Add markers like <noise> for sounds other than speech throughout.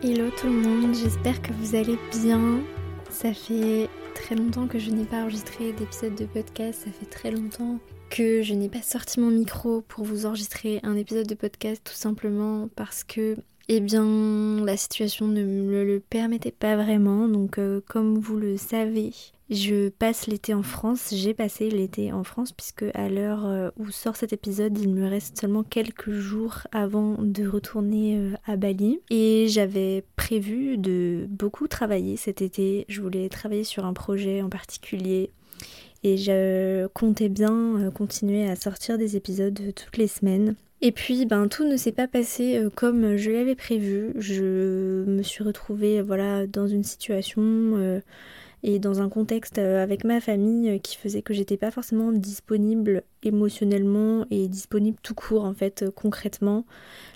Hello tout le monde, j'espère que vous allez bien. Ça fait très longtemps que je n'ai pas enregistré d'épisode de podcast, ça fait très longtemps que je n'ai pas sorti mon micro pour vous enregistrer un épisode de podcast tout simplement parce que eh bien la situation ne me le permettait pas vraiment donc euh, comme vous le savez je passe l'été en France, j'ai passé l'été en France puisque à l'heure euh, où sort cet épisode, il me reste seulement quelques jours avant de retourner euh, à Bali et j'avais prévu de beaucoup travailler cet été. Je voulais travailler sur un projet en particulier et je comptais bien euh, continuer à sortir des épisodes toutes les semaines. Et puis, ben, tout ne s'est pas passé comme je l'avais prévu. Je me suis retrouvée, voilà, dans une situation et dans un contexte euh, avec ma famille euh, qui faisait que j'étais pas forcément disponible émotionnellement et disponible tout court en fait euh, concrètement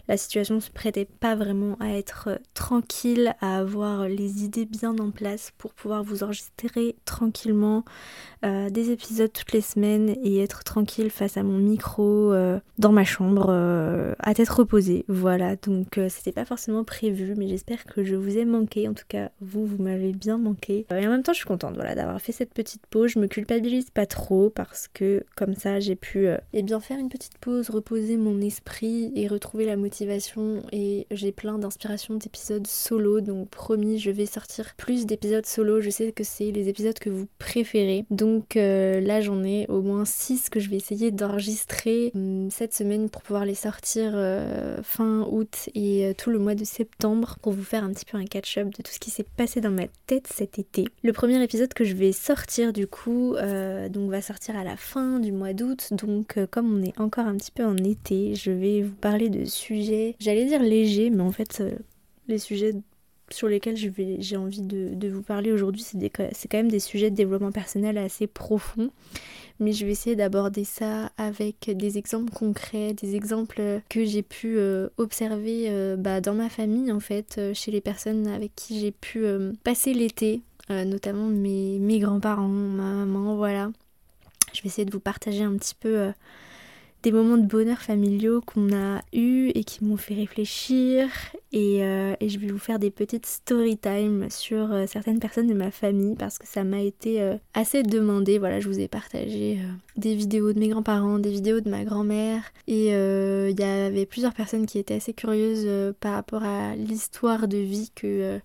la situation se prêtait pas vraiment à être euh, tranquille, à avoir les idées bien en place pour pouvoir vous enregistrer tranquillement euh, des épisodes toutes les semaines et être tranquille face à mon micro euh, dans ma chambre à tête reposée. Voilà, donc c'était pas forcément prévu, mais j'espère que je vous ai manqué. En tout cas, vous, vous m'avez bien manqué. Et en même temps, je suis contente voilà, d'avoir fait cette petite pause. Je me culpabilise pas trop parce que comme ça, j'ai pu eh bien faire une petite pause, reposer mon esprit et retrouver la motivation et j'ai plein d'inspiration d'épisodes solo. Donc promis, je vais sortir plus d'épisodes solo. Je sais que c'est les épisodes que vous préférez. Donc euh, là, j'en ai au moins 6 que je vais essayer d'enregistrer hum, cette semaine pour pouvoir les sortir euh, fin août et euh, tout le mois de septembre pour vous faire un petit peu un catch-up de tout ce qui s'est passé dans ma tête cet été. Le premier épisode que je vais sortir du coup, donc va sortir à la fin du mois d'août. Donc comme on est encore un petit peu en été, je vais vous parler de sujets j'allais dire léger, mais en fait, euh, les sujets sur lesquels j'ai envie de, vous parler aujourd'hui, c'est quand même des sujets de développement personnel assez profonds. Mais je vais essayer d'aborder ça avec des exemples concrets, des exemples que j'ai pu euh, observer euh, bah, dans ma famille, en fait, chez les personnes avec qui j'ai pu passer l'été, notamment mes, mes grands-parents, ma maman, voilà. Je essayer de vous partager un petit peu des moments de bonheur familiaux qu'on a eus et qui m'ont fait réfléchir. Et, euh, je vais vous faire des petites story time sur euh, certaines personnes de ma famille parce que ça m'a été euh, assez demandé. Voilà, je vous ai partagé des vidéos de mes grands-parents, des vidéos de ma grand-mère. Et il y avait plusieurs personnes qui étaient assez curieuses par rapport à l'histoire de vie que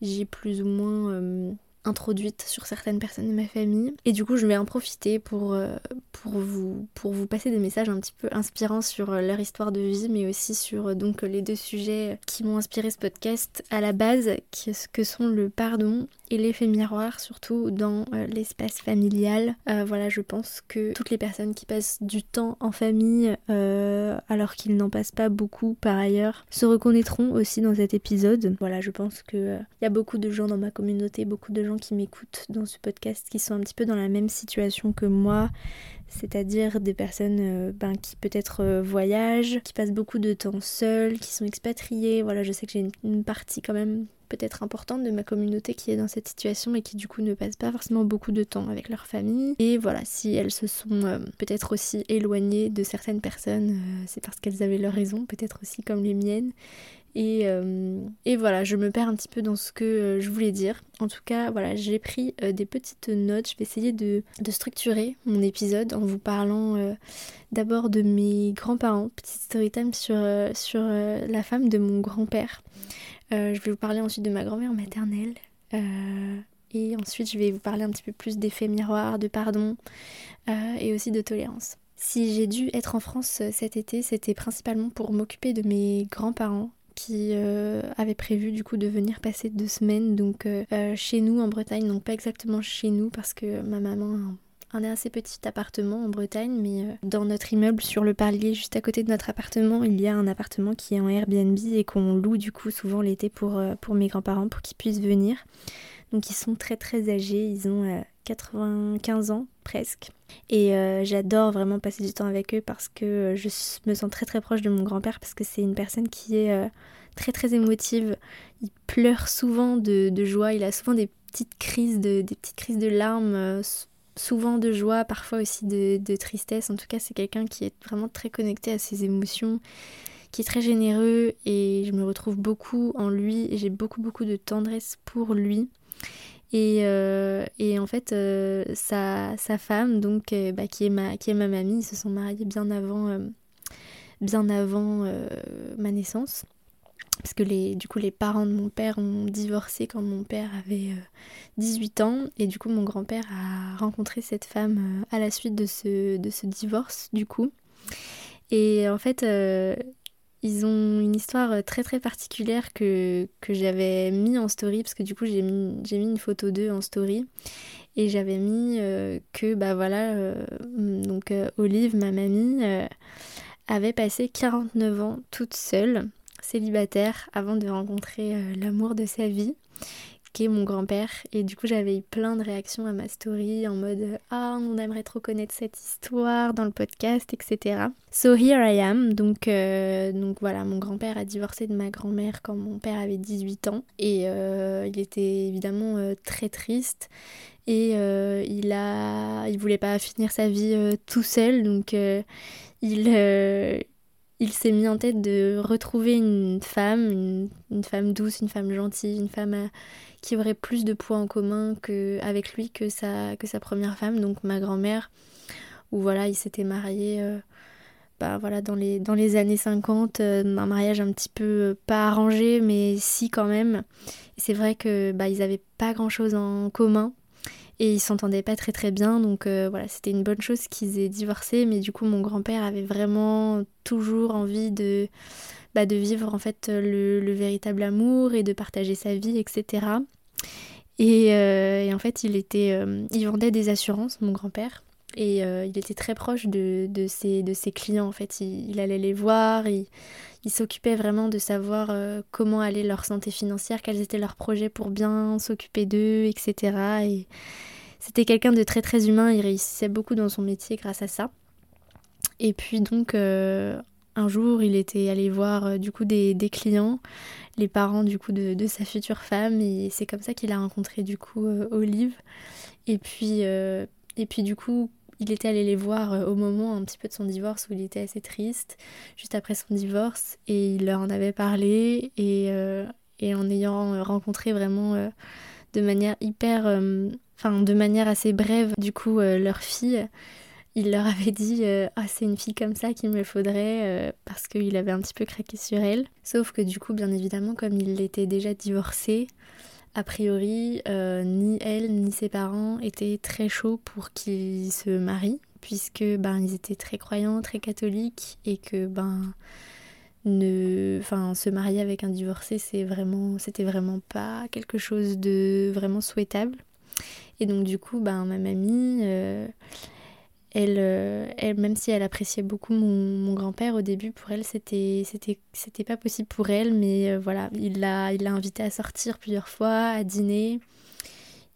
j'ai plus ou moins introduite sur certaines personnes de ma famille. Et du coup, je vais en profiter pour, euh, pour, vous, pour vous passer des messages un petit peu inspirants sur euh, leur histoire de vie, mais aussi sur euh, donc les deux sujets qui m'ont inspiré ce podcast à la base, que sont le pardon et l'effet miroir, surtout dans l'espace familial. voilà, je pense que toutes les personnes qui passent du temps en famille, alors qu'ils n'en passent pas beaucoup par ailleurs, se reconnaîtront aussi dans cet épisode. Voilà, je pense qu'il il y a beaucoup de gens dans ma communauté, beaucoup de gens qui m'écoutent dans ce podcast qui sont un petit peu dans la même situation que moi, c'est-à-dire des personnes euh, ben, qui peut-être euh, voyagent, qui passent beaucoup de temps seules, qui sont expatriées. Voilà, je sais que j'ai une, partie quand même peut-être importante de ma communauté qui est dans cette situation et qui du coup ne passe pas forcément beaucoup de temps avec leur famille. Et voilà, si elles se sont euh, peut-être aussi éloignées de certaines personnes, c'est parce qu'elles avaient leur raison, peut-être aussi comme les miennes. Euh, et, voilà, je me perds un petit peu dans ce que euh, je voulais dire. En tout cas, voilà, j'ai pris euh, des petites notes. Je vais essayer de, structurer mon épisode en vous parlant d'abord de mes grands-parents. Petite story time sur, sur la femme de mon grand-père. je vais vous parler ensuite de ma grand-mère maternelle. et ensuite, je vais vous parler un petit peu plus d'effet miroir, de pardon et aussi de tolérance. Si j'ai dû être en France cet été, c'était principalement pour m'occuper de mes grands-parents qui euh, avait prévu du coup de venir passer deux semaines. Donc euh, euh, chez nous en Bretagne, donc pas exactement chez nous parce que ma maman a un assez petit appartement en Bretagne, mais dans notre immeuble sur le palier juste à côté de notre appartement, il y a un appartement qui est en Airbnb et qu'on loue du coup souvent l'été pour, pour mes grands-parents pour qu'ils puissent venir. Donc ils sont très très âgés, ils ont 95 ans presque. Et j'adore vraiment passer du temps avec eux parce que je me sens très très proche de mon grand-père parce que c'est une personne qui est très très émotive. Il pleure souvent de, joie, il a souvent des petites crises de, des petites crises de larmes, souvent de joie, parfois aussi de, de tristesse. En tout cas, c'est quelqu'un qui est vraiment très connecté à ses émotions qui est très généreux et je me retrouve beaucoup en lui et j'ai beaucoup beaucoup de tendresse pour lui. Et, euh, et en fait, euh, sa, sa, femme, donc, euh, bah, qui, est ma, qui est ma mamie, ils se sont mariés bien avant, bien avant ma naissance. Parce que les, du coup, les parents de mon père ont divorcé quand mon père avait 18 ans. Et du coup, mon grand-père a rencontré cette femme à la suite de ce, de ce divorce, du coup. Et en fait, ils ont une histoire euh, très très particulière que, j'avais mis en story, parce que du coup j'ai mis, j'ai mis une photo d'eux en story. Et j'avais mis euh, que, bah voilà, euh, donc Olive, ma mamie, avait passé 49 ans toute seule, célibataire, avant de rencontrer l'amour de sa vie mon grand-père. Et du coup, j'avais eu plein de réactions à ma story en mode Ah, on aimerait trop connaître cette histoire dans le podcast, etc. So here I am. Donc, euh, donc voilà, mon grand-père a divorcé de ma grand-mère quand mon père avait 18 ans. Et euh, il était évidemment euh, très triste. Et il a, il voulait pas finir sa vie tout seul. Donc, il il s'est mis en tête de retrouver une femme, une, femme douce, une femme gentille, une femme qui aurait plus de poids en commun que, avec lui que sa, que sa première femme, donc ma grand-mère, où voilà, il s'était marié euh, bah, voilà, dans, les, années 50, euh, un mariage un petit peu euh, pas arrangé, mais si quand même. C'est vrai que bah, ils n'avaient pas grand-chose en commun et ils s'entendaient pas très très bien. Donc voilà c'était une bonne chose qu'ils aient divorcé. Mais du coup mon grand-père avait vraiment toujours envie de bah, de vivre en fait le, le, véritable amour et de partager sa vie etc euh, et, en fait, il, était, euh, il vendait des assurances, mon grand-père. Et euh, il était très proche de, de, ses, de ses clients, en fait. Il, allait les voir, il, il s'occupait vraiment de savoir comment allait leur santé financière, quels étaient leurs projets pour bien s'occuper d'eux, etc. Et c'était quelqu'un de très très humain, il réussissait beaucoup dans son métier grâce à ça. Et puis donc, un jour, il était allé voir du coup des, des clients les parents du coup de, sa future femme et c'est comme ça qu'il a rencontré du coup euh, Olive et puis euh, et puis du coup il était allé les voir euh, au moment un petit peu de son divorce où il était assez triste juste après son divorce et il leur en avait parlé et, et en ayant rencontré vraiment de manière hyper enfin de manière assez brève du coup leur fille il leur avait dit euh, Ah, c'est une fille comme ça qu'il me faudrait euh, parce qu'il avait un petit peu craqué sur elle. Sauf que du coup, bien évidemment, comme il était déjà divorcé, a priori, euh, ni elle ni ses parents étaient très chauds pour qu'il se marie, puisque ben ils étaient très croyants, très catholiques, et que ben ne, enfin se marier avec un divorcé, c'est vraiment, c'était vraiment pas quelque chose de vraiment souhaitable. Et donc du coup, ben ma mamie euh, elle, même si elle appréciait beaucoup mon, grand-père au début, pour elle, c'était, c'était, c'était pas possible pour elle, mais euh, voilà, il l'a, il l'a invité à sortir plusieurs fois, à dîner.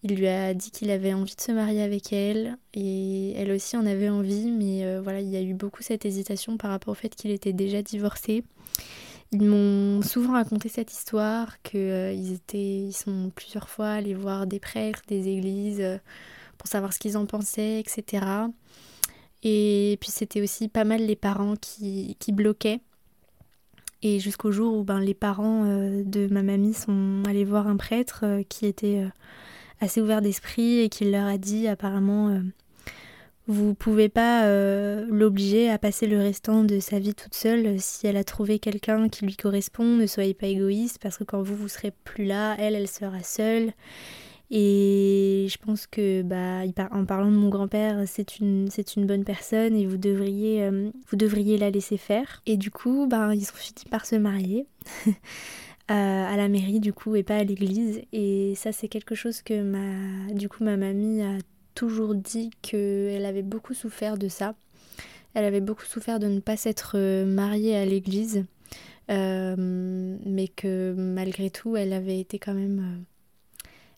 Il lui a dit qu'il avait envie de se marier avec elle, et elle aussi en avait envie, mais euh, voilà, il y a eu beaucoup cette hésitation par rapport au fait qu'il était déjà divorcé. Ils m'ont souvent raconté cette histoire, qu'ils étaient, ils sont plusieurs fois allés voir des prêtres, des églises, pour savoir ce qu'ils en pensaient, etc. Et puis c'était aussi pas mal les parents qui, qui bloquaient. Et jusqu'au jour où ben, les parents euh, de ma mamie sont allés voir un prêtre euh, qui était euh, assez ouvert d'esprit et qui leur a dit apparemment vous pouvez pas l'obliger à passer le restant de sa vie toute seule si elle a trouvé quelqu'un qui lui correspond. Ne soyez pas égoïste parce que quand vous vous serez plus là, elle, elle sera seule. Et je pense que, bah, en parlant de mon grand-père, c'est une, c'est une bonne personne et vous devriez, euh, vous devriez la laisser faire. Et du coup, bah, ils ont fini par se marier. <laughs> à la mairie du coup et pas à l'église et ça c'est quelque chose que ma du coup ma mamie a toujours dit qu'elle avait beaucoup souffert de ça elle avait beaucoup souffert de ne pas s'être euh, mariée à l'église euh, mais que malgré tout elle avait été quand même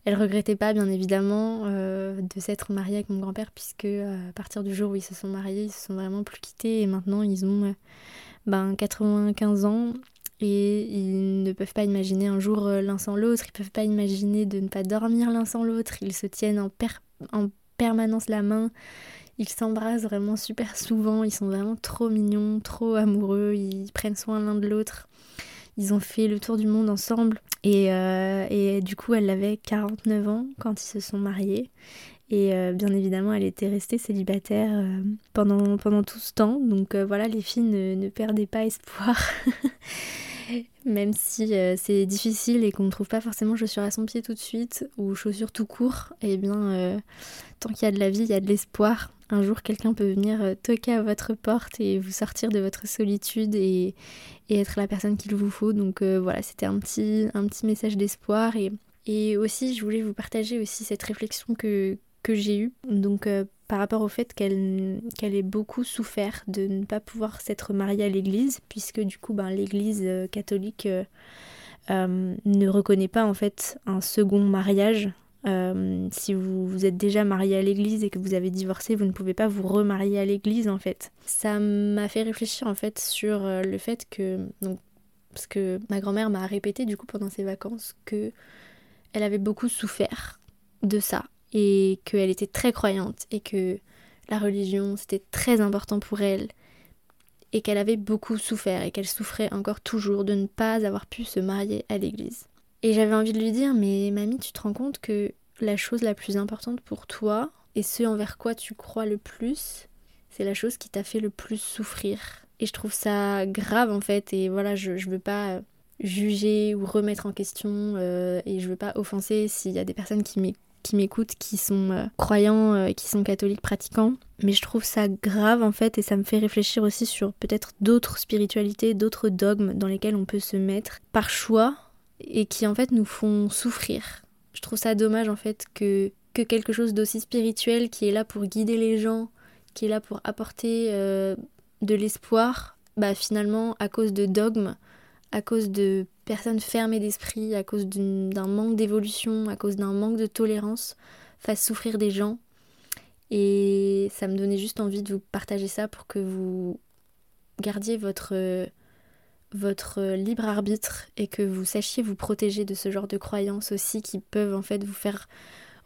elle regrettait pas, bien évidemment, euh, de s'être mariée avec mon grand-père, puisque euh, à partir du jour où ils se sont mariés, ils se sont vraiment plus quittés et maintenant ils ont euh, ben, 95 ans et ils ne peuvent pas imaginer un jour l'un sans l'autre, ils peuvent pas imaginer de ne pas dormir l'un sans l'autre, ils se tiennent en, en permanence la main. Ils s'embrassent vraiment super souvent, ils sont vraiment trop mignons, trop amoureux, ils prennent soin l'un de l'autre. Ils ont fait le tour du monde ensemble et, euh, et du coup elle avait 49 ans quand ils se sont mariés. Et euh, bien évidemment, elle était restée célibataire euh, pendant, pendant tout ce temps. Donc voilà, les filles ne, ne perdaient pas espoir. <laughs> Même si c'est difficile et qu'on ne trouve pas forcément chaussures à son pied tout de suite ou chaussures tout court, eh bien, tant qu'il y a de la vie, il y a de l'espoir un jour quelqu'un peut venir euh, toquer à votre porte et vous sortir de votre solitude et, être la personne qu'il vous faut. Donc euh, voilà, c'était un petit, message d'espoir. Et, aussi, je voulais vous partager aussi cette réflexion que, j'ai eue. Euh, par rapport au fait qu'elle ait beaucoup souffert de ne pas pouvoir s'être mariée à l'église, puisque du coup, ben, l'église catholique... ne reconnaît pas en fait un second mariage euh, si vous, êtes déjà marié à l'église et que vous avez divorcé, vous ne pouvez pas vous remarier à l'église en fait. Ça m'a fait réfléchir en fait sur euh, le fait que donc parce que ma grand-mère m'a répété du coup pendant ses vacances que elle avait beaucoup souffert de ça et qu'elle était très croyante et que la religion c'était très important pour elle et qu'elle avait beaucoup souffert et qu'elle souffrait encore toujours de ne pas avoir pu se marier à l'église. Et j'avais envie de lui dire, mais mamie, tu te rends compte que la chose la plus importante pour toi, et ce envers quoi tu crois le plus, c'est la chose qui t'a fait le plus souffrir. Et je trouve ça grave en fait, et voilà, je, je veux pas juger ou remettre en question, euh, et je veux pas offenser s'il y a des personnes qui m'écoutent qui sont euh, croyants, euh, qui sont catholiques pratiquants. Mais je trouve ça grave en fait et ça me fait réfléchir aussi sur peut-être d'autres spiritualités, d'autres dogmes dans lesquels on peut se mettre par choix et qui en fait nous font souffrir. Je trouve ça dommage en fait que, que quelque chose d'aussi spirituel qui est là pour guider les gens, qui est là pour apporter euh, de l'espoir, bah finalement à cause de dogmes, à cause de personnes fermées d'esprit, à cause d'un manque d'évolution, à cause d'un manque de tolérance, fasse souffrir des gens. Et ça me donnait juste envie de vous partager ça pour que vous gardiez votre votre libre arbitre et que vous sachiez vous protéger de ce genre de croyances aussi qui peuvent en fait vous faire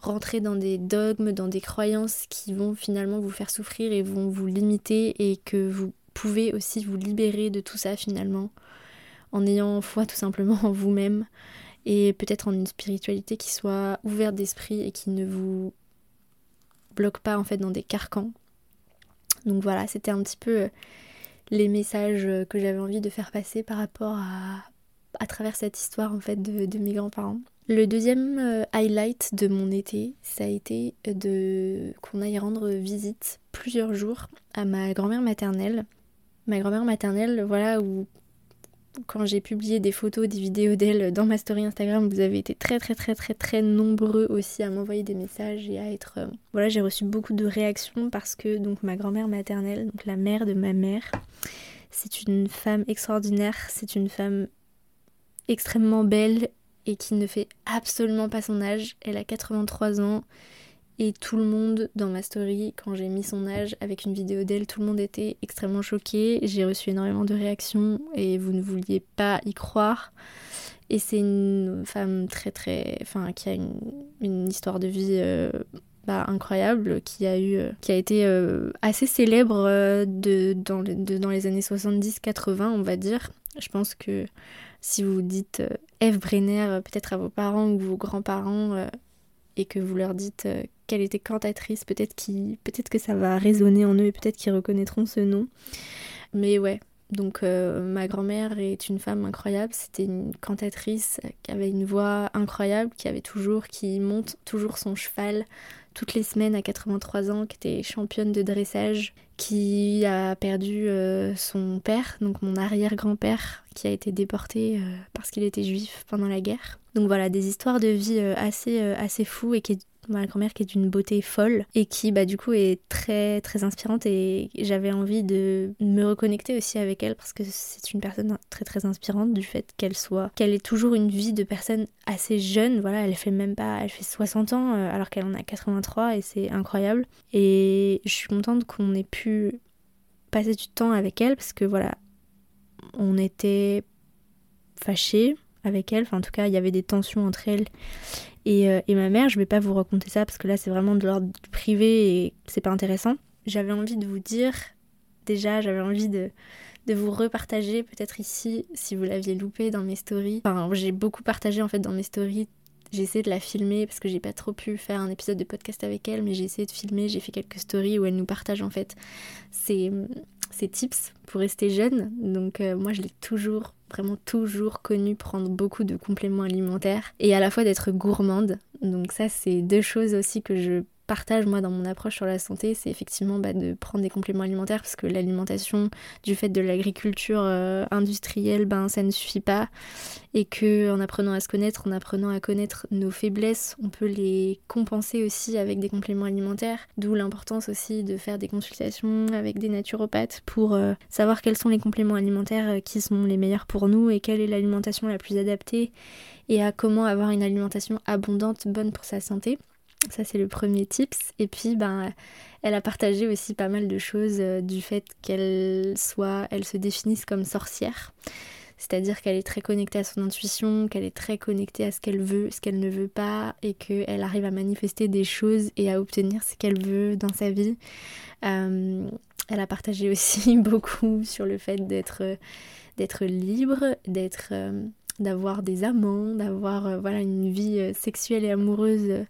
rentrer dans des dogmes, dans des croyances qui vont finalement vous faire souffrir et vont vous limiter et que vous pouvez aussi vous libérer de tout ça finalement en ayant foi tout simplement en vous-même et peut-être en une spiritualité qui soit ouverte d'esprit et qui ne vous bloque pas en fait dans des carcans. Donc voilà, c'était un petit peu les messages que j'avais envie de faire passer par rapport à, à travers cette histoire en fait de, mes grands-parents. Le deuxième euh, highlight de mon été, ça a été de qu'on aille rendre visite plusieurs jours à ma grand-mère maternelle. Ma grand-mère maternelle, voilà, où quand j'ai publié des photos, des vidéos d'elle dans ma story Instagram, vous avez été très très très très très nombreux aussi à m'envoyer des messages et à être... Euh, voilà, j'ai reçu beaucoup de réactions parce que donc ma grand-mère maternelle, donc la mère de ma mère, c'est une femme extraordinaire, c'est une femme extrêmement belle et qui ne fait absolument pas son âge. Elle a 83 ans et tout le monde dans ma story, quand j'ai mis son âge avec une vidéo d'elle, tout le monde était extrêmement choqué. J'ai reçu énormément de réactions et vous ne vouliez pas y croire. Et c'est une femme très très. Enfin, qui a une, histoire de vie euh, bah, incroyable, qui a, eu, qui a été euh, assez célèbre euh, de, dans, dans les années 70-80, on va dire. Je pense que si vous dites Eve Brenner, peut-être à vos parents ou vos grands-parents, et que vous leur dites qu'elle était cantatrice, peut-être peut que ça va résonner en eux et peut-être qu'ils reconnaîtront ce nom. Mais ouais, donc euh, ma grand-mère est une femme incroyable, c'était une cantatrice qui avait une voix incroyable, qui avait toujours, qui monte toujours son cheval toutes les semaines à 83 ans, qui était championne de dressage, qui a perdu euh, son père, donc mon arrière-grand-père, qui a été déporté euh, parce qu'il était juif pendant la guerre. Donc voilà, des histoires de vie assez, assez fous et qui est ma grand-mère qui est d'une beauté folle et qui bah du coup est très très inspirante et j'avais envie de me reconnecter aussi avec elle parce que c'est une personne très très inspirante du fait qu'elle soit qu'elle ait toujours une vie de personne assez jeune. Voilà elle fait même pas elle fait 60 ans euh, alors qu'elle en a 83 et c'est incroyable. Et je suis contente qu'on ait pu passer du temps avec elle parce que voilà on était fâchés avec elle. Enfin, en tout cas, il y avait des tensions entre elle et, et ma mère. Je vais pas vous raconter ça parce que là, c'est vraiment de l'ordre privé et c'est pas intéressant. J'avais envie de vous dire, déjà, j'avais envie de, de vous repartager peut-être ici si vous l'aviez loupé dans mes stories. Enfin, j'ai beaucoup partagé en fait dans mes stories. J'ai essayé de la filmer parce que j'ai pas trop pu faire un épisode de podcast avec elle, mais j'ai essayé de filmer, j'ai fait quelques stories où elle nous partage en fait ses, ses tips pour rester jeune. Donc euh, moi je l'ai toujours, vraiment toujours connu prendre beaucoup de compléments alimentaires et à la fois d'être gourmande. Donc ça c'est deux choses aussi que je partage moi dans mon approche sur la santé, c'est effectivement bah, de prendre des compléments alimentaires parce que l'alimentation, du fait de l'agriculture euh, industrielle, ben ça ne suffit pas et que en apprenant à se connaître, en apprenant à connaître nos faiblesses, on peut les compenser aussi avec des compléments alimentaires. D'où l'importance aussi de faire des consultations avec des naturopathes pour euh, savoir quels sont les compléments alimentaires euh, qui sont les meilleurs pour nous et quelle est l'alimentation la plus adaptée et à comment avoir une alimentation abondante, bonne pour sa santé. Ça, c'est le premier tips. Et puis, ben, elle a partagé aussi pas mal de choses euh, du fait qu'elle soit, elle se définisse comme sorcière. C'est-à-dire qu'elle est très connectée à son intuition, qu'elle est très connectée à ce qu'elle veut, ce qu'elle ne veut pas, et qu'elle arrive à manifester des choses et à obtenir ce qu'elle veut dans sa vie. Euh, elle a partagé aussi <laughs> beaucoup sur le fait d'être d'être libre, d'être euh, d'avoir des amants, d'avoir voilà une vie sexuelle et amoureuse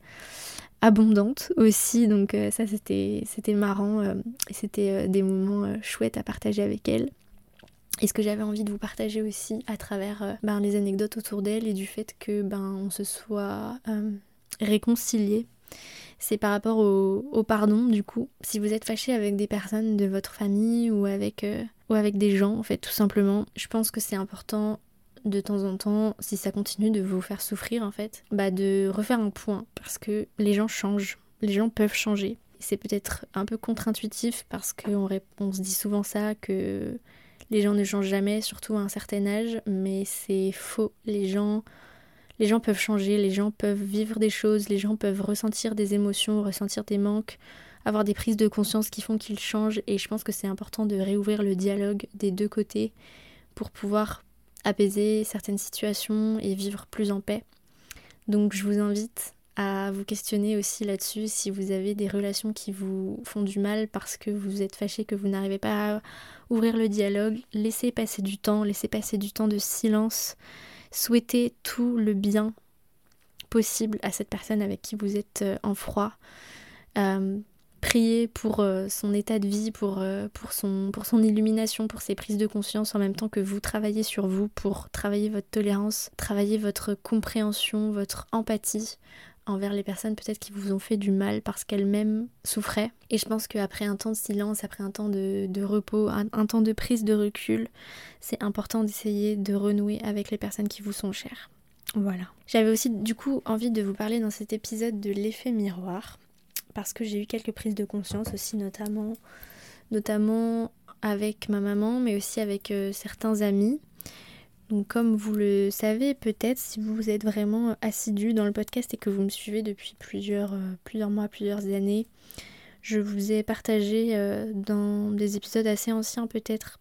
abondante aussi. Donc euh, ça c'était c'était marrant euh, c'était euh, des moments chouettes à partager avec elle. Et ce que j'avais envie de vous partager aussi à travers ben, les anecdotes autour d'elle et du fait que ben on se soit réconcilié, c'est par rapport au, au, pardon du coup. Si vous êtes fâché avec des personnes de votre famille ou avec ou avec des gens en fait tout simplement, je pense que c'est important de temps en temps, si ça continue de vous faire souffrir en fait, bah de refaire un point parce que les gens changent, les gens peuvent changer. C'est peut-être un peu contre-intuitif parce qu'on on se dit souvent ça que les gens ne changent jamais, surtout à un certain âge, mais c'est faux. Les gens, les gens peuvent changer, les gens peuvent vivre des choses, les gens peuvent ressentir des émotions, ressentir des manques, avoir des prises de conscience qui font qu'ils changent. Et je pense que c'est important de réouvrir le dialogue des deux côtés pour pouvoir apaiser certaines situations et vivre plus en paix. Donc je vous invite à vous questionner aussi là-dessus si vous avez des relations qui vous font du mal parce que vous êtes fâché, que vous n'arrivez pas à ouvrir le dialogue. Laissez passer du temps, laissez passer du temps de silence. Souhaitez tout le bien possible à cette personne avec qui vous êtes euh, en froid. Euh, prier pour euh, son état de vie, pour, euh, pour, son, pour son illumination, pour ses prises de conscience, en même temps que vous travaillez sur vous pour travailler votre tolérance, travailler votre compréhension, votre empathie envers les personnes peut-être qui vous ont fait du mal parce qu'elles-mêmes souffraient. Et je pense qu'après un temps de silence, après un temps de, repos, un, un, temps de prise de recul, c'est important d'essayer de renouer avec les personnes qui vous sont chères. Voilà. J'avais aussi du coup envie de vous parler dans cet épisode de l'effet miroir parce que j'ai eu quelques prises de conscience aussi, notamment, avec ma maman, mais aussi avec euh, certains amis. Donc comme vous le savez peut-être, si vous êtes vraiment assidu dans le podcast et que vous me suivez depuis plusieurs, euh, mois, plusieurs années, je vous ai partagé euh, dans des épisodes assez anciens peut-être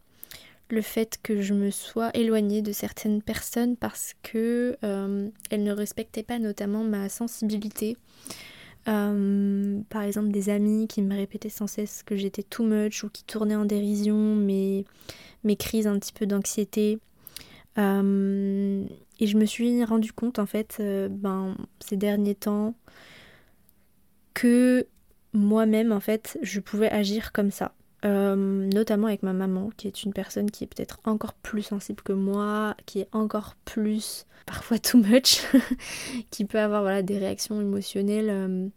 le fait que je me sois éloignée de certaines personnes parce que elles ne respectaient pas notamment ma sensibilité euh, par exemple des amis qui me répétaient sans cesse que j'étais too much ou qui tournaient en dérision mes, mes crises un petit peu d'anxiété. Euh, et je me suis rendu compte en fait euh, ben, ces derniers temps que moi-même en fait je pouvais agir comme ça. Notamment avec ma maman qui est une personne qui est peut-être encore plus sensible que moi, qui est encore plus parfois too much, <laughs> qui peut avoir des réactions émotionnelles euh,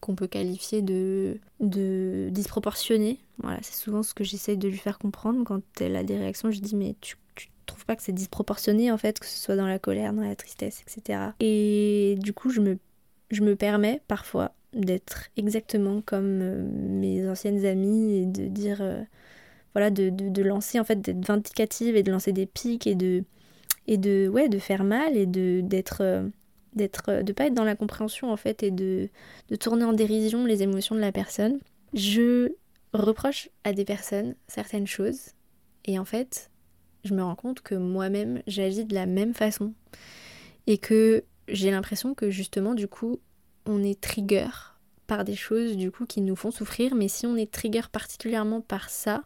qu'on peut qualifier de, disproportionnées. Voilà, c'est souvent ce que j'essaye de lui faire comprendre. Quand elle a des réactions, je dis mais tu, trouves pas que c'est disproportionné en fait, que ce soit dans la colère, dans la tristesse, etc. Et du coup, je me permets parfois d'être exactement comme euh, mes anciennes amies et de dire... Euh, voilà, de, de, lancer en fait, d'être vindicative et de lancer des pics et de, et de ouais de faire mal et de d'être euh, d'être de pas être dans la compréhension en fait et de, de tourner en dérision les émotions de la personne. Je reproche à des personnes certaines choses et en fait je me rends compte que moi-même j'agis de la même façon et que j'ai l'impression que justement du coup on est trigger par des choses du coup qui nous font souffrir. Mais si on est trigger particulièrement par ça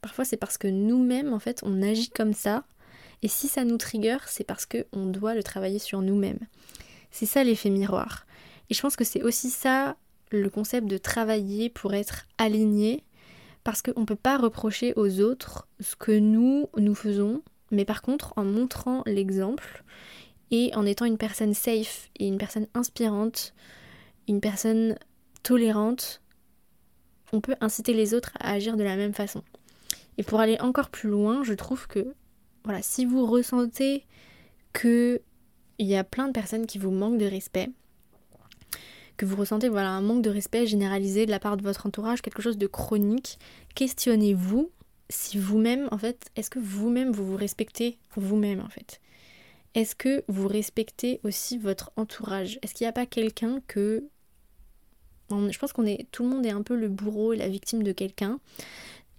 parfois c'est parce que nous-mêmes en fait on agit comme ça. Et si ça nous trigger c'est parce que on doit le travailler sur nous-mêmes. C'est ça l'effet miroir. Et je pense que c'est aussi ça le concept de travailler pour être aligné. Parce qu'on ne peut pas reprocher aux autres ce que nous, nous faisons, mais par contre, en montrant l'exemple et en étant une personne safe et une personne inspirante, une personne tolérante, on peut inciter les autres à agir de la même façon. Et pour aller encore plus loin, je trouve que, voilà, si vous ressentez que il y a plein de personnes qui vous manquent de respect, que vous ressentez voilà, un manque de respect généralisé de la part de votre entourage, quelque chose de chronique, questionnez-vous si vous-même, en fait, est-ce que vous-même vous vous respectez vous-même en fait? Est-ce que vous respectez aussi votre entourage? Est-ce qu'il n'y a pas quelqu'un que je pense qu'on est tout le monde est un peu le bourreau et la victime de quelqu'un.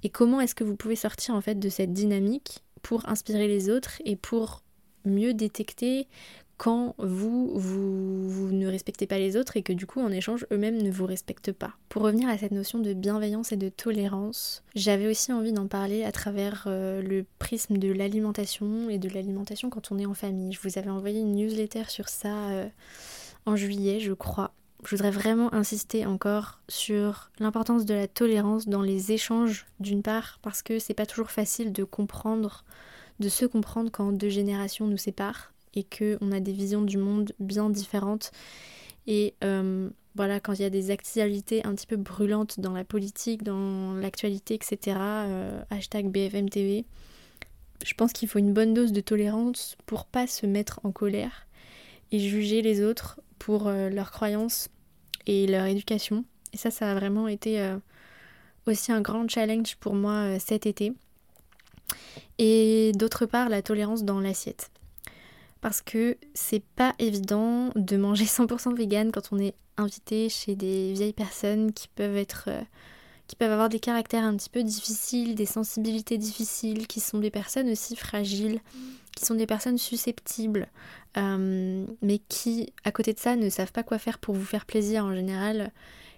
Et comment est-ce que vous pouvez sortir en fait de cette dynamique pour inspirer les autres et pour mieux détecter quand vous, vous, ne respectez pas les autres et que du coup en échange eux-mêmes ne vous respectent pas. Pour revenir à cette notion de bienveillance et de tolérance, j'avais aussi envie d'en parler à travers euh, le prisme de l'alimentation et de l'alimentation quand on est en famille. Je vous avais envoyé une newsletter sur ça euh, en juillet je crois. Je voudrais vraiment insister encore sur l'importance de la tolérance dans les échanges d'une part parce que c'est pas toujours facile de comprendre de se comprendre quand deux générations nous séparent et qu'on a des visions du monde bien différentes. Et euh, voilà, quand il y a des actualités un petit peu brûlantes dans la politique, dans l'actualité, etc., euh, hashtag BFMTV, je pense qu'il faut une bonne dose de tolérance pour pas se mettre en colère et juger les autres pour euh, leurs croyances et leur éducation. Et ça, ça a vraiment été aussi un grand challenge pour moi cet été. Et d'autre part, la tolérance dans l'assiette parce que c'est pas évident de manger <laughs> 100% vegan quand on est invité chez des vieilles personnes qui peuvent être euh, qui peuvent avoir des caractères un petit peu difficiles, des sensibilités difficiles, qui sont des personnes aussi fragiles, qui sont des personnes susceptibles, euh, mais qui, à côté de ça, ne savent pas quoi faire pour vous faire plaisir en général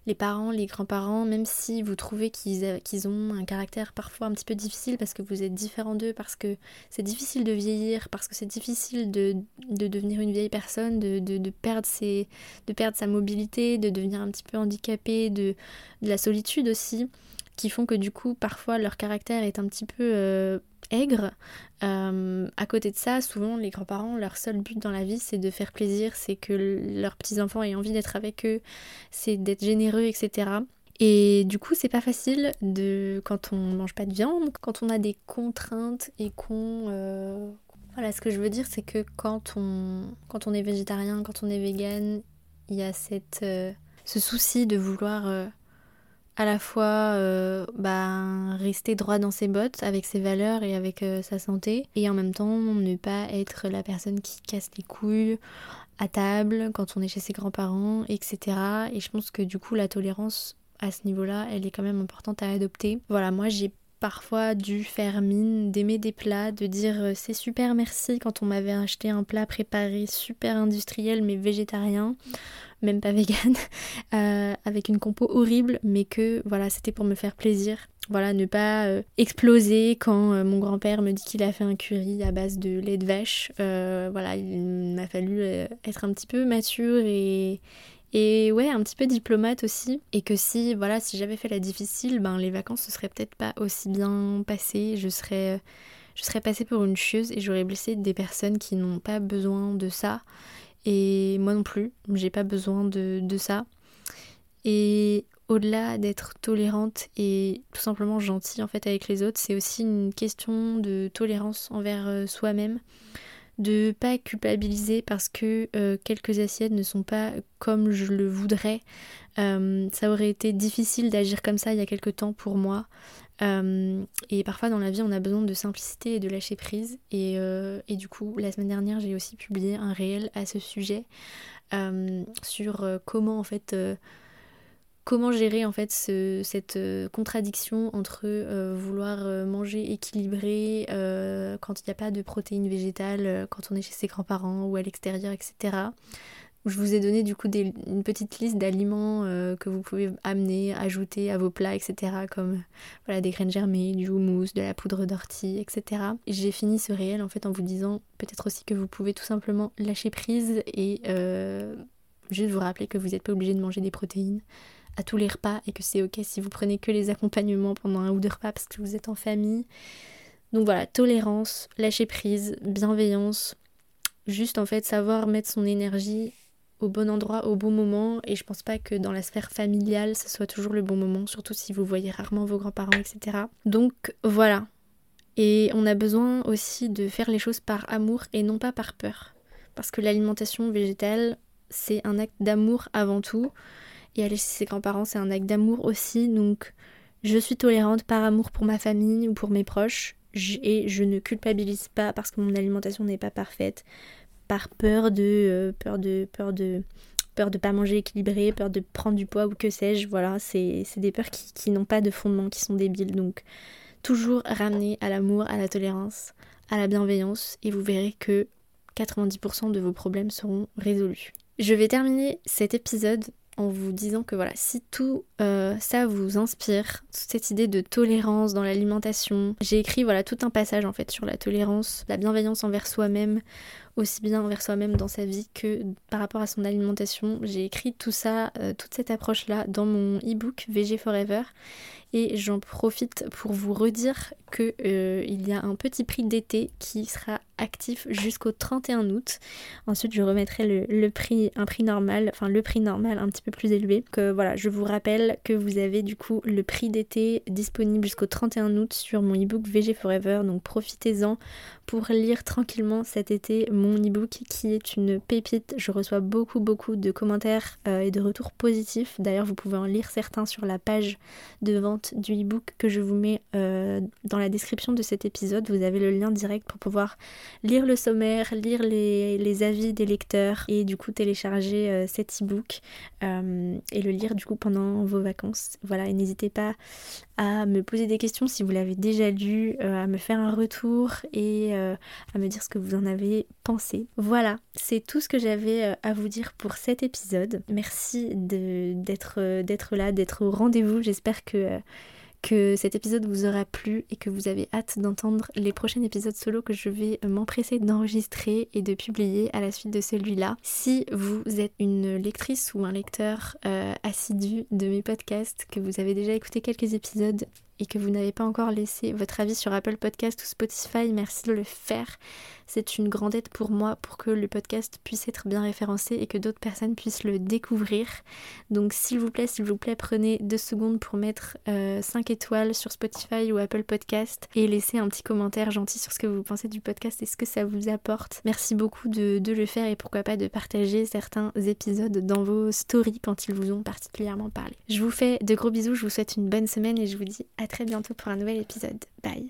les parents, les grands-parents, même si vous trouvez qu'ils ont un caractère parfois un petit peu difficile parce que vous êtes différent d'eux, parce que c'est difficile de vieillir, parce que c'est difficile de, devenir une vieille personne, de, perdre ses, de perdre sa mobilité, de devenir un petit peu handicapé, de, la solitude aussi, qui font que du coup parfois leur caractère est un petit peu euh, aigre. Euh, à côté de ça, souvent les grands-parents, leur seul but dans la vie, c'est de faire plaisir, c'est que leurs petits-enfants aient envie d'être avec eux, c'est d'être généreux, etc. Et du coup, c'est pas facile de quand on mange pas de viande, quand on a des contraintes et qu'on euh, voilà, ce que je veux dire, c'est que quand on quand on est végétarien, quand on est vegan, il y a cette euh, ce souci de vouloir à la fois euh, bah, rester droit dans ses bottes avec ses valeurs et avec euh, sa santé, et en même temps ne pas être la personne qui casse les couilles à table quand on est chez ses grands-parents, etc. Et je pense que du coup la tolérance à ce niveau-là, elle est quand même importante à adopter. Voilà, moi j'ai parfois dû faire mine d'aimer des plats, de dire euh, c'est super merci quand on m'avait acheté un plat préparé super industriel mais végétarien même pas <laughs> vegan, euh, avec une compo horrible, mais que voilà, c'était pour me faire plaisir. Voilà, ne pas euh, exploser quand mon grand-père me dit qu'il a fait un curry à base de lait de vache. voilà, il m'a fallu être un petit peu mature et, et ouais, un petit peu diplomate aussi. Et que si, voilà, si j'avais fait la difficile, ben les vacances se seraient peut-être pas aussi bien passées. Je serais, je serais passée pour une chieuse et j'aurais blessé des personnes qui n'ont pas besoin de ça. Et moi non plus, j'ai pas besoin de, ça. Et au-delà d'être tolérante et tout simplement gentille en fait avec les autres, c'est aussi une question de tolérance envers euh, soi-même, de pas culpabiliser parce que euh, quelques assiettes ne sont pas comme je le voudrais. Euh, ça aurait été difficile d'agir comme ça il y a quelques temps pour moi. Euh, et parfois dans la vie, on a besoin de simplicité et de lâcher prise. Et, et du coup, la semaine dernière, j'ai aussi publié un réel à ce sujet sur comment en fait comment gérer en fait cette euh, contradiction entre euh, vouloir euh, manger équilibré quand il n'y a pas de protéines végétales, quand on est chez ses grands-parents ou à l'extérieur, etc. Je vous ai donné du coup une petite liste d'aliments que vous pouvez amener, ajouter à vos plats, etc. Comme voilà, des graines germées, du houmous, de la poudre d'ortie, etc. J'ai fini ce réel en fait en vous disant peut-être aussi que vous pouvez tout simplement lâcher prise et juste vous rappeler que vous n'êtes pas obligé de manger des protéines à tous les repas et que c'est ok si vous prenez que les accompagnements pendant un ou deux repas parce que vous êtes en famille. Donc voilà, tolérance, lâcher prise, bienveillance, juste en fait savoir mettre son énergie au bon endroit, au bon moment. Et je pense pas que dans la sphère familiale, ce soit toujours le bon moment, surtout si vous voyez rarement vos grands-parents, etc. Donc voilà. Et on a besoin aussi de faire les choses par amour et non pas par peur. Parce que l'alimentation végétale, c'est un acte d'amour avant tout. Et aller chez ses grands-parents, c'est un acte d'amour aussi. Donc, je suis tolérante par amour pour ma famille ou pour mes proches. Et je ne culpabilise pas parce que mon alimentation n'est pas parfaite. Par peur de. Euh, peur de. peur de peur de pas manger équilibré, peur de prendre du poids ou que sais-je, voilà, c'est des peurs qui, qui n'ont pas de fondement, qui sont débiles. Donc toujours ramener à l'amour, à la tolérance, à la bienveillance, et vous verrez que 90% de vos problèmes seront résolus. Je vais terminer cet épisode en vous disant que voilà, si tout euh, ça vous inspire, toute cette idée de tolérance dans l'alimentation, j'ai écrit voilà tout un passage en fait sur la tolérance, la bienveillance envers soi-même, aussi bien envers soi-même dans sa vie que par rapport à son alimentation. J'ai écrit tout ça, euh, toute cette approche-là dans mon e-book VG Forever et j'en profite pour vous redire qu'il euh, y a un petit prix d'été qui sera actif jusqu'au 31 août. Ensuite, je remettrai le, prix, un prix normal, enfin le prix normal un petit peu plus élevé. Que voilà, je vous rappelle que vous avez du coup le prix d'été disponible jusqu'au 31 août sur mon e-book VG Forever. Donc profitez-en pour lire tranquillement cet été mon e-book qui est une pépite. Je reçois beaucoup beaucoup de commentaires euh, et de retours positifs. D'ailleurs, vous pouvez en lire certains sur la page de vente du e-book que je vous mets euh, dans la description de cet épisode. Vous avez le lien direct pour pouvoir lire le sommaire, lire les, avis des lecteurs et du coup télécharger euh, cet e-book et le lire du coup pendant vos vacances. Voilà, et n'hésitez pas à me poser des questions si vous l'avez déjà lu, à me faire un retour et à me dire ce que vous en avez pensé. Voilà, c'est tout ce que j'avais à vous dire pour cet épisode. Merci d'être là, d'être au rendez-vous. J'espère que cet épisode vous aura plu et que vous avez hâte d'entendre les prochains épisodes solo que je vais m'empresser d'enregistrer et de publier à la suite de celui-là. Si vous êtes une lectrice ou un lecteur euh, assidu de mes podcasts, que vous avez déjà écouté quelques épisodes et que vous n'avez pas encore laissé votre avis sur Apple Podcast ou Spotify, merci de le faire. C'est une grande aide pour moi pour que le podcast puisse être bien référencé et que d'autres personnes puissent le découvrir. Donc s'il vous plaît, s'il vous plaît, prenez deux secondes pour mettre 5 euh, étoiles sur Spotify ou Apple Podcast et laisser un petit commentaire gentil sur ce que vous pensez du podcast et ce que ça vous apporte. Merci beaucoup de le faire et pourquoi pas de partager certains épisodes dans vos stories quand ils vous ont particulièrement parlé. Je vous fais de gros bisous, je vous souhaite une bonne semaine et je vous dis à très bientôt pour un nouvel épisode. Bye